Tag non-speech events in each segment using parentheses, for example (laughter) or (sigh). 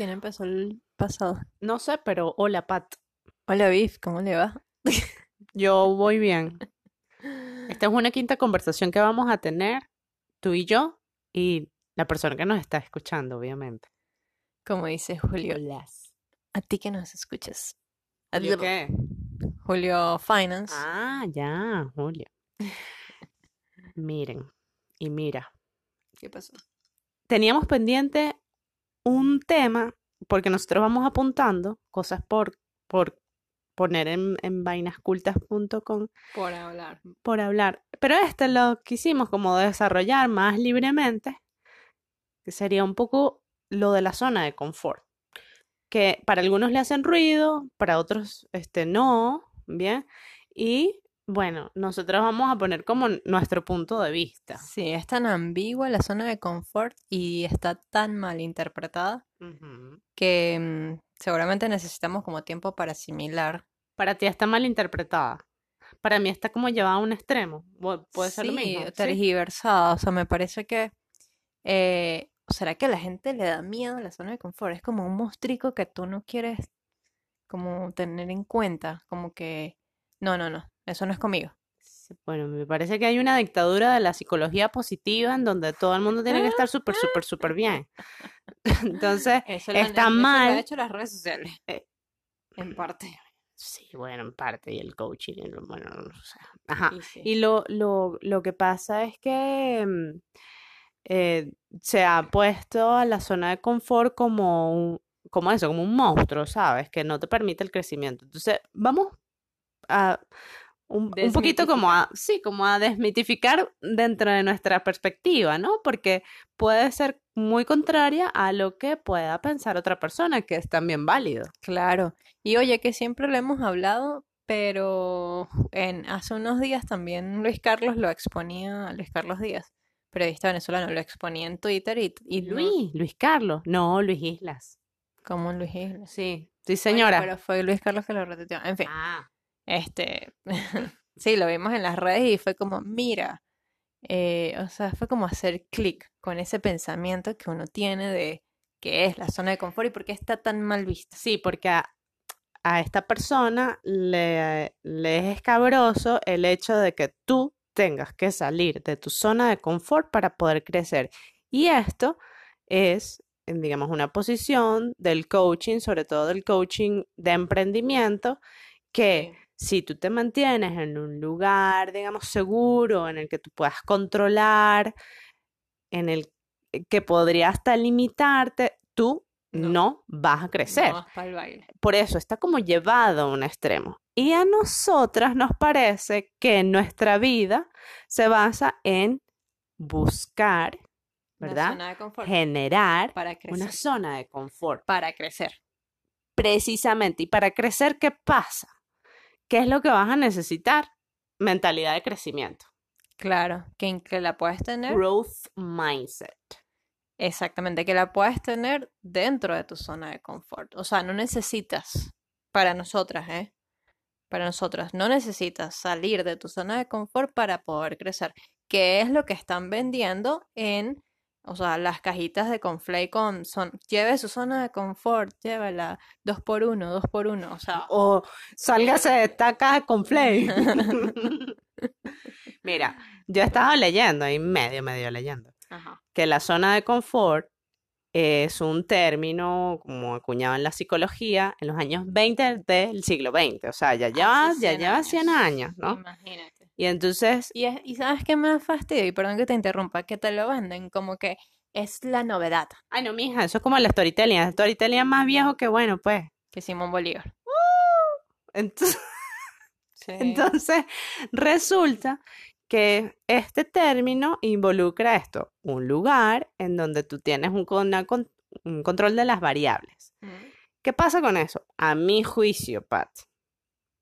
¿Quién empezó el pasado? No sé, pero hola, Pat. Hola, Biff, ¿cómo le va? Yo voy bien. Esta es una quinta conversación que vamos a tener, tú y yo, y la persona que nos está escuchando, obviamente. Como dice Julio. Las. A ti que nos escuchas. ¿Julio qué? Julio Finance. Ah, ya, Julio. (laughs) Miren, y mira, ¿Qué pasó? teníamos pendiente un tema, porque nosotros vamos apuntando cosas por, por poner en, en vainascultas.com Por hablar. por hablar. Pero este lo quisimos como desarrollar más libremente, que sería un poco lo de la zona de confort, que para algunos le hacen ruido, para otros este no, ¿bien? Y bueno, nosotros vamos a poner como nuestro punto de vista. Sí, es tan ambigua la zona de confort y está tan mal interpretada que mm, seguramente necesitamos como tiempo para asimilar. Para ti está mal interpretada. Para mí está como llevada a un extremo. Puede ser lo Sí, mismo. ¿sí? tergiversada. O sea, me parece que. eh, ¿será que a la gente le da miedo a la zona de confort? Es como un monstruo que tú no quieres como tener en cuenta. Como que. No, no, no. Eso no es conmigo. Bueno, me parece que hay una dictadura de la psicología positiva en donde todo el mundo tiene que estar súper, súper, súper bien. (laughs) Entonces, Eso lo han- está eso lo han mal. hecho las redes sociales. Eh, En parte. Sí, bueno, en parte, y el coaching, y lo- bueno, no sé. Ajá. Y sí. Y lo, lo, lo que pasa es que mm, eh, se ha puesto a la zona de confort como un, como eso, como un monstruo, ¿sabes? Que no te permite el crecimiento. Entonces, vamos a un, un poquito como a, sí, como a desmitificar dentro de nuestra perspectiva, ¿no? Porque puede ser muy contraria a lo que pueda pensar otra persona, que es también válido. Claro. Y oye, que siempre lo hemos hablado, pero en hace unos días también Luis Carlos lo exponía, Luis Carlos Díaz, periodista venezolano, lo exponía en Twitter y, y no- Luis, Luis Carlos, no, Luis Islas. como Luis Islas. Sí, sí, Bueno, señora. pero fue Luis Carlos que lo retuiteó. En fin, Ah, este, (laughs) sí, lo vimos en las redes y fue como, mira, eh, o sea, fue como hacer clic con ese pensamiento que uno tiene de qué es la zona de confort y por qué está tan mal vista. sí, porque a, a esta persona le, le es escabroso el hecho de que tú tengas que salir de tu zona de confort para poder crecer. Y esto es, digamos, una posición del coaching, sobre todo del coaching de emprendimiento, que si tú te mantienes en un lugar, digamos, seguro, en el que tú puedas controlar, en el que podría hasta limitarte, tú No. no, vas a crecer. No vas pa'l baile. Por eso está como llevado a un extremo. Y a nosotras nos parece que nuestra vida se basa en buscar, Una ¿verdad? zona de confort Generar para crecer. una zona de confort. Para crecer. Precisamente. Y para crecer, ¿qué pasa? ¿Qué es lo que vas a necesitar? Mentalidad de crecimiento. Claro, que, que la puedes tener, Growth mindset. exactamente, que la puedes tener dentro de tu zona de confort. O sea, no necesitas, para nosotras, ¿eh? Para nosotras, no necesitas salir de tu zona de confort para poder crecer. Que es lo que están vendiendo en, o sea, las cajitas de Conflay con, son, lleve su zona de confort, llévala, dos por uno, dos por uno, o sea, O sálgase de esta caja con Flay. (laughs) (laughs) Mira, yo estaba leyendo, ahí medio, medio leyendo, ajá, que la zona de confort es un término como acuñado en la psicología en los años 20 del siglo XX. O sea, ya lleva, ya 100 lleva 100 años, ¿no? imagínate. Y entonces, Y, es- y sabes qué me da fastidio, y perdón que te interrumpa, que te lo venden como que es la novedad ay no, mija, eso es como el storytelling. El storytelling es más viejo que bueno, pues. que Simón Bolívar. Entonces, (laughs) Sí. Entonces, resulta que este término involucra esto, un lugar en donde tú tienes un, una un control de las variables. Mm. ¿Qué pasa con eso? A mi juicio, Pat.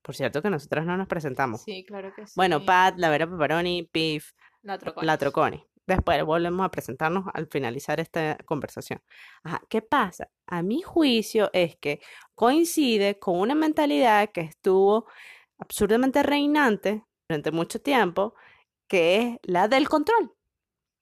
Por cierto que nosotros no nos presentamos. Sí, claro que sí. Bueno, Pat, La Vera Pepperoni, Piff, la Troconis. La Troconi. Después volvemos a presentarnos al finalizar esta conversación. Ajá, ¿qué pasa? A mi juicio es que coincide con una mentalidad que estuvo absurdamente reinante durante mucho tiempo, que es la del control.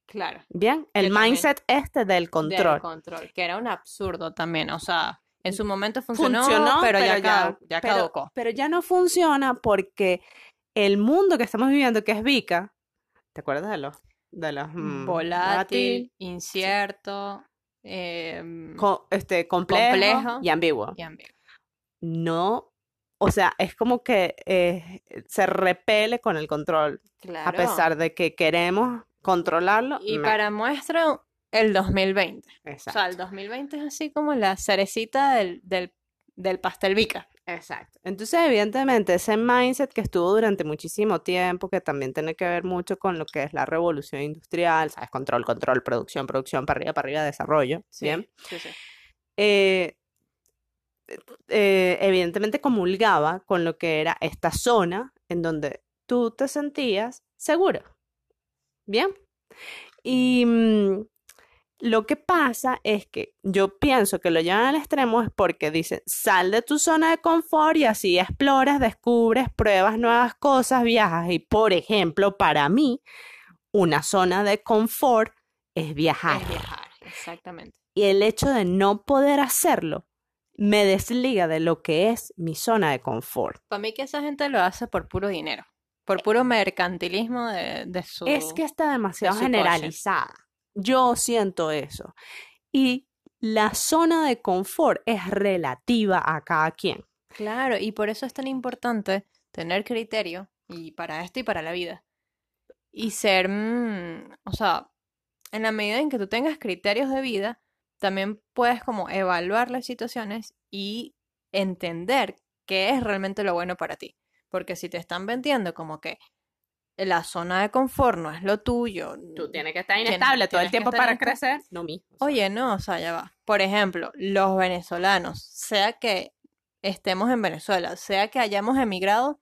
Claro. Bien, el mindset este del Del control. control, que era un absurdo también. O sea, en su momento funcionó, Funcionó, pero, ya, ya- pero- caducó. Pero ya no funciona porque el mundo que estamos viviendo, que es VICA, ¿te acuerdas de los, de los mm, Volátil, incierto, em, co- este, complejo, Complejo. y ambiguo? y ambiguo. No, o sea, es como que eh, se repele con el control, a Claro. pesar de que queremos controlarlo. Y para muestra, el 2020. O sea, el 2020 es así como la cerecita del, del, del pastel Vica. exacto. Entonces, evidentemente, ese mindset que estuvo durante muchísimo tiempo, que también tiene que ver mucho con lo que es la revolución industrial, ¿sabes? Control, control, producción, producción, para arriba, para arriba, desarrollo, ¿bien? Sí, sí. eh, eh, evidentemente comulgaba con lo que era esta zona en donde tú te sentías seguro. Bien. Y mm, lo que pasa es que yo pienso que lo llevan al extremo es porque dicen, sal de tu zona de confort y así exploras, descubres, pruebas nuevas cosas, viajas. Y por ejemplo, para mí, una zona de confort es viajar. Es viajar, exactamente. Y el hecho de no poder hacerlo me desliga de lo que es mi zona de confort. Para mí que esa gente lo hace por puro dinero, por puro mercantilismo de, de su... Es que está demasiado coche. Yo siento eso. Y la zona de confort es relativa a cada quien. Claro, y por eso es tan importante tener criterio, y para esto y para la vida. Y ser, mm, o sea, en la medida en que tú tengas criterios de vida, también puedes como evaluar las situaciones y entender qué es realmente lo bueno para ti. Porque si te están vendiendo como que la zona de confort no es lo tuyo, que estar Tienes- inestable todo el tienes tiempo para crecer. No mismo. Oye, no, o sea, ya va. Por ejemplo, los venezolanos, sea que estemos en Venezuela, sea que hayamos emigrado,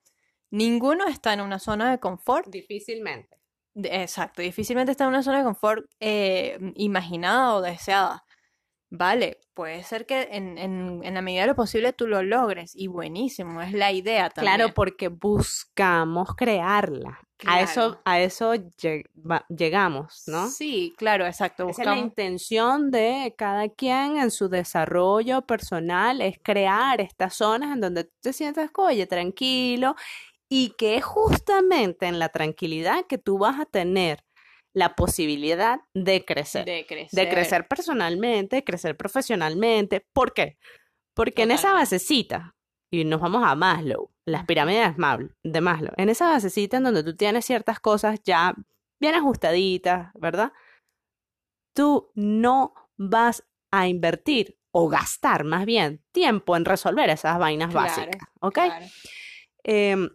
ninguno está en una zona de confort. difícilmente. Exacto, difícilmente está en una zona de confort eh, imaginada o deseada. Vale, puede ser que en, en, en la medida de lo posible tú lo logres y buenísimo, es la idea también. Claro, porque buscamos crearla. A eso, a eso llegamos, ¿no? Sí, claro, exacto. Esa es la intención de cada quien en su desarrollo personal, es crear estas zonas en donde tú te sientas, oye, tranquilo, y que es justamente en la tranquilidad que tú vas a tener la posibilidad de crecer, de crecer. de crecer personalmente, de crecer profesionalmente. ¿Por qué? Porque en esa basecita, y nos vamos a Maslow, las pirámides de Maslow, en esa basecita en donde tú tienes ciertas cosas ya bien ajustaditas, ¿verdad? Tú no vas a invertir o gastar más bien tiempo en resolver esas vainas Claro, básicas, ¿ok? Claro. Em,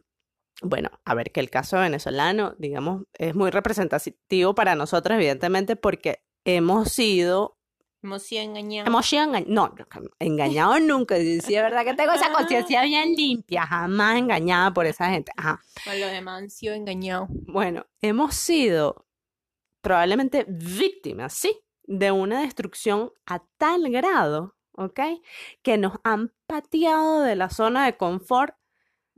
bueno, a ver, que el caso venezolano, digamos, es muy representativo para nosotros, evidentemente, porque hemos sido, Hemos sido engañados. hemos sido engañados, no, engañados nunca, sí, es verdad que tengo esa conciencia bien limpia, jamás engañada por esa gente, ajá. Con los demás han sido engañados. Bueno, hemos sido probablemente víctimas, sí, de una destrucción a tal grado, ¿ok? Que nos han pateado de la zona de confort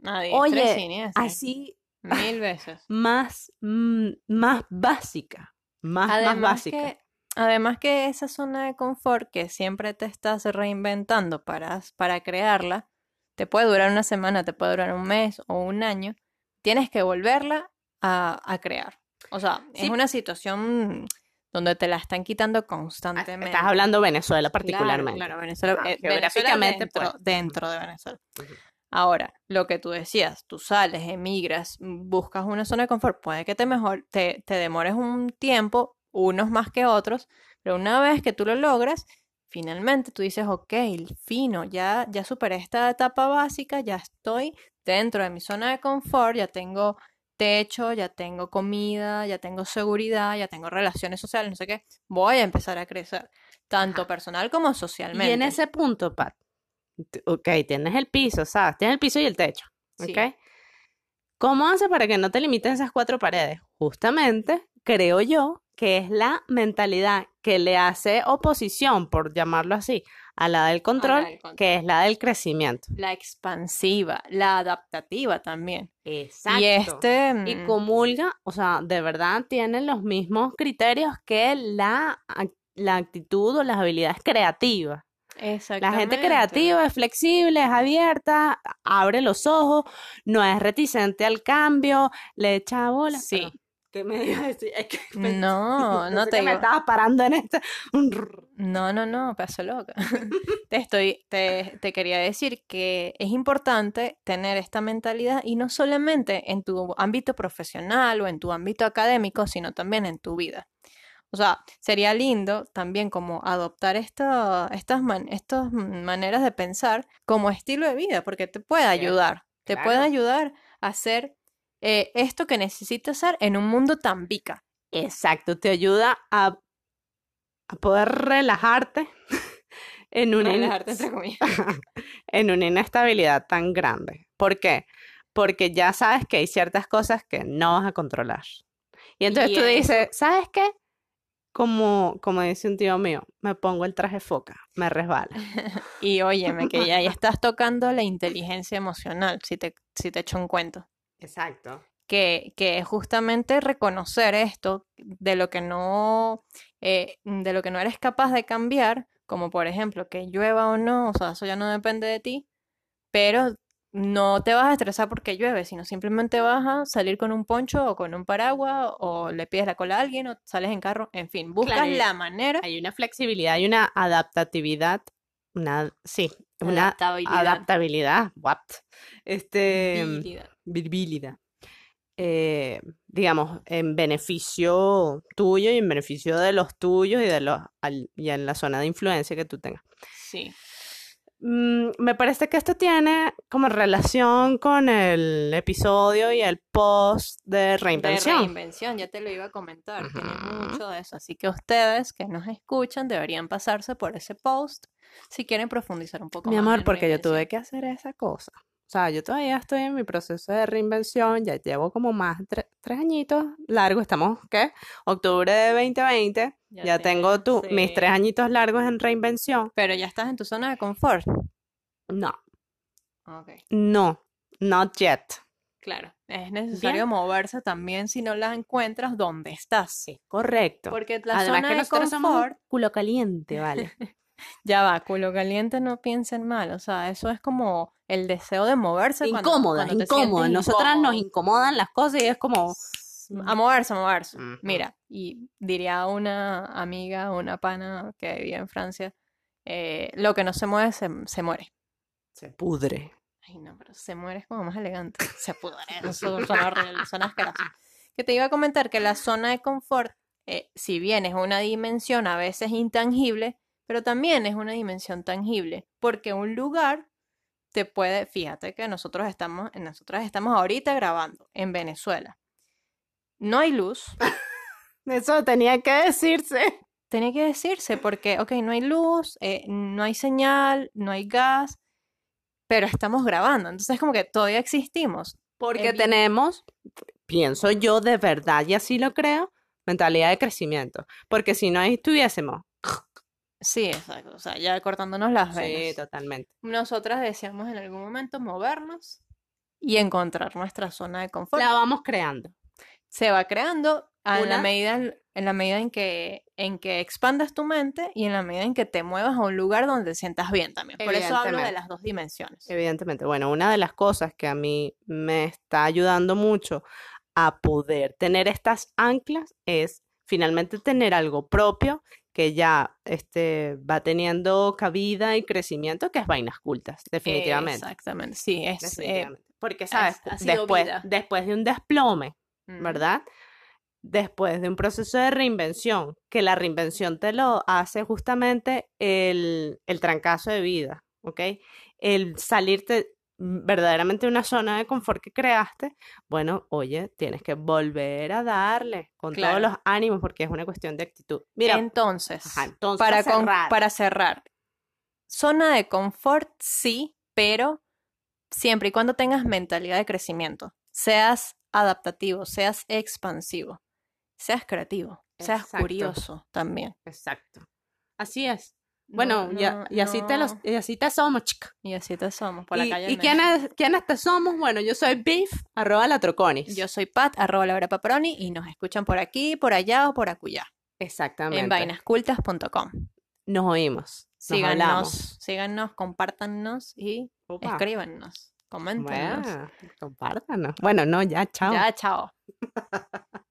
Nadie. Oye, así Mil veces. (laughs) más, mm, más básica, más, más básica. que, además que esa zona de confort que siempre te estás reinventando para, para crearla, te puede durar una semana, te puede durar un mes o un año, tienes que volverla a, a crear. O sea, es una situación donde te la están quitando Ah, constantemente. Estás hablando Venezuela particularmente. Claro, Venezuela, Ah, eh, Venezuela geográficamente, dentro, pues. dentro de Venezuela. Ahora, lo que tú decías, tú sales, emigras, buscas una zona de confort, puede que te mejor, te, te demores un tiempo, unos más que otros, pero una vez que tú lo logras, finalmente tú dices, ok, fino, ya, ya superé esta etapa básica, ya estoy dentro de mi zona de confort, ya tengo techo, ya tengo comida, ya tengo seguridad, ya tengo relaciones sociales, no sé qué, voy a empezar a crecer, tanto Ajá. personal como Y socialmente. en ese punto, Pat, ok, tienes el piso, ¿sabes? Tienes el piso y el techo, Sí. ¿ok? ¿Cómo haces para que no te limiten esas cuatro paredes? Justamente, creo yo, que es la mentalidad que le hace oposición, por llamarlo así, a la del control, del control. que es la del crecimiento. La expansiva, la adaptativa también. Exacto. Y este... Y mm, comulga, o sea, de verdad tienen los mismos criterios que la, la actitud o las habilidades creativas. La gente creativa es flexible, es abierta, abre los ojos, no es reticente al cambio, le echa bolas. Sí. ¿Qué me? (laughs) Es que (laughs) (laughs) pensé- No, no te me estabas parando en este. No, no, no, paso loca. Te estoy, te, te quería decir que es importante tener esta mentalidad y no solamente en tu ámbito profesional o en tu ámbito académico, sino también en tu vida. O sea, sería lindo también como adoptar esta, estas, man- estas maneras de pensar como estilo de vida, porque te puede ayudar, te puede ayudar a hacer eh, esto que necesitas hacer en un mundo tan vica. Exacto, te ayuda a, a poder relajarte (laughs) en una, in- Relajarte, entre comillas. (laughs) en una inestabilidad tan grande. ¿Por qué? Porque ya sabes que hay ciertas cosas que no vas a controlar. Y entonces Y tú dices, ¿sabes qué? Como, como dice un tío mío, me pongo el traje foca, me resbala. (laughs) Y óyeme, que ya ahí estás tocando la inteligencia emocional, si te, si te echo un cuento. Exacto. Que, que es justamente reconocer esto de lo que no, eh, de lo que no eres capaz de cambiar, como por ejemplo que llueva o no, o sea, eso ya no depende de ti, pero no te vas a estresar porque llueve, sino simplemente vas a salir con un poncho o con un paraguas o le pides la cola a alguien o sales en carro, en fin, buscas Claro, la manera. Hay una flexibilidad y una adaptatividad, una, sí, una Adaptabilidad. adaptabilidad, what? Este, Habilidad. Virbilidad. Eh, digamos, en beneficio tuyo y en beneficio de los tuyos y de los al- y en la zona de influencia que tú tengas. Sí. Mm, me parece que esto tiene como relación con el episodio y el post de De reinvención. reinvención, ya te lo iba a comentar, tiene mucho de eso. Así que ustedes que nos escuchan deberían pasarse por ese post si quieren profundizar un poco Mi más amor, en porque yo tuve reinvención. que hacer esa cosa. O sea, yo todavía estoy en mi proceso de reinvención, ya llevo como más de tre- tres añitos largos, estamos, ¿qué? Octubre de 2020, Ya ya tengo tu, mis tres añitos largos en reinvención. Pero ya estás en tu zona de confort. No, Ok, no, not yet. claro. Es necesario moverse también si no la encuentras donde estás. Sí, correcto. Porque la Además zona que de nosotros somos un confort, culo caliente, ¿vale? (laughs) ya va, culo caliente no piensen mal. O sea, eso es como el deseo de moverse cuando, Incómoda, cuando te incómoda. Nosotras nos incomodan las cosas y es como... A moverse, a moverse. Mira, y diría una amiga, una pana que vivía en Francia, eh, lo que no se mueve se, se muere. Se pudre. Ay, no, pero se muere es como más elegante. (laughs) Se pudre, eso suena horrible, suena asqueroso. Que te iba a comentar que la zona de confort, eh, si bien es una dimensión a veces intangible, pero también es una dimensión tangible, porque un lugar te puede, fíjate que nosotros estamos, nosotros estamos ahorita grabando en Venezuela. No hay luz, (laughs) Eso tenía que decirse. tenía que decirse porque, ok, no hay luz, eh, no hay señal, no hay gas, pero estamos grabando, entonces como que todavía existimos. Porque tenemos, pienso yo de verdad, y así lo creo, mentalidad de crecimiento. Porque si no estuviésemos. Sí, exacto, o sea, ya cortándonos las Sí, venas. totalmente. Nosotras deseamos en algún momento movernos y encontrar nuestra zona de confort. La vamos creando. Se va creando a- en la medida en la medida en que en que expandas tu mente y en la medida en que te muevas a un lugar donde te sientas bien también. Por eso hablo de las dos dimensiones. Evidentemente. Bueno, una de las cosas que a mí me está ayudando mucho a poder tener estas anclas es finalmente tener algo propio que ya este, va teniendo cabida y crecimiento, que es vainas cultas, definitivamente. Exactamente, sí, es... eh. Porque, ¿sabes? después, después de un desplome, mm, ¿verdad? Después de un proceso de reinvención, que la reinvención te lo hace justamente el, el trancazo de vida, ¿ok? El salirte verdaderamente de una zona de confort que creaste, bueno, oye, tienes que volver a darle con Claro. todos los ánimos porque es una cuestión de actitud. Mira, Entonces, ajá, entonces para, con- cerrar, para cerrar, zona de confort sí, pero siempre y cuando tengas mentalidad de crecimiento, seas adaptativo, seas expansivo, seas creativo, seas Exacto. curioso también. Exacto. Así es. Bueno, No, y, no, así te los, y así te somos, chica. Y así te somos por la ¿Y, calle. y quiénes, quiénes te somos? Bueno, yo soy Beef, arroba la Troconis. Yo soy Pat, arroba Laura Paparoni, y nos escuchan por aquí, por allá o por acullá. Exactamente. En vainascultas.com. Nos oímos. Nos Síganos, hablamos. síganos, compártanos y Opa. escríbanos. Coméntenos. Bueno, compártanos. Bueno, no, ya, chao. Ya, chao. (laughs)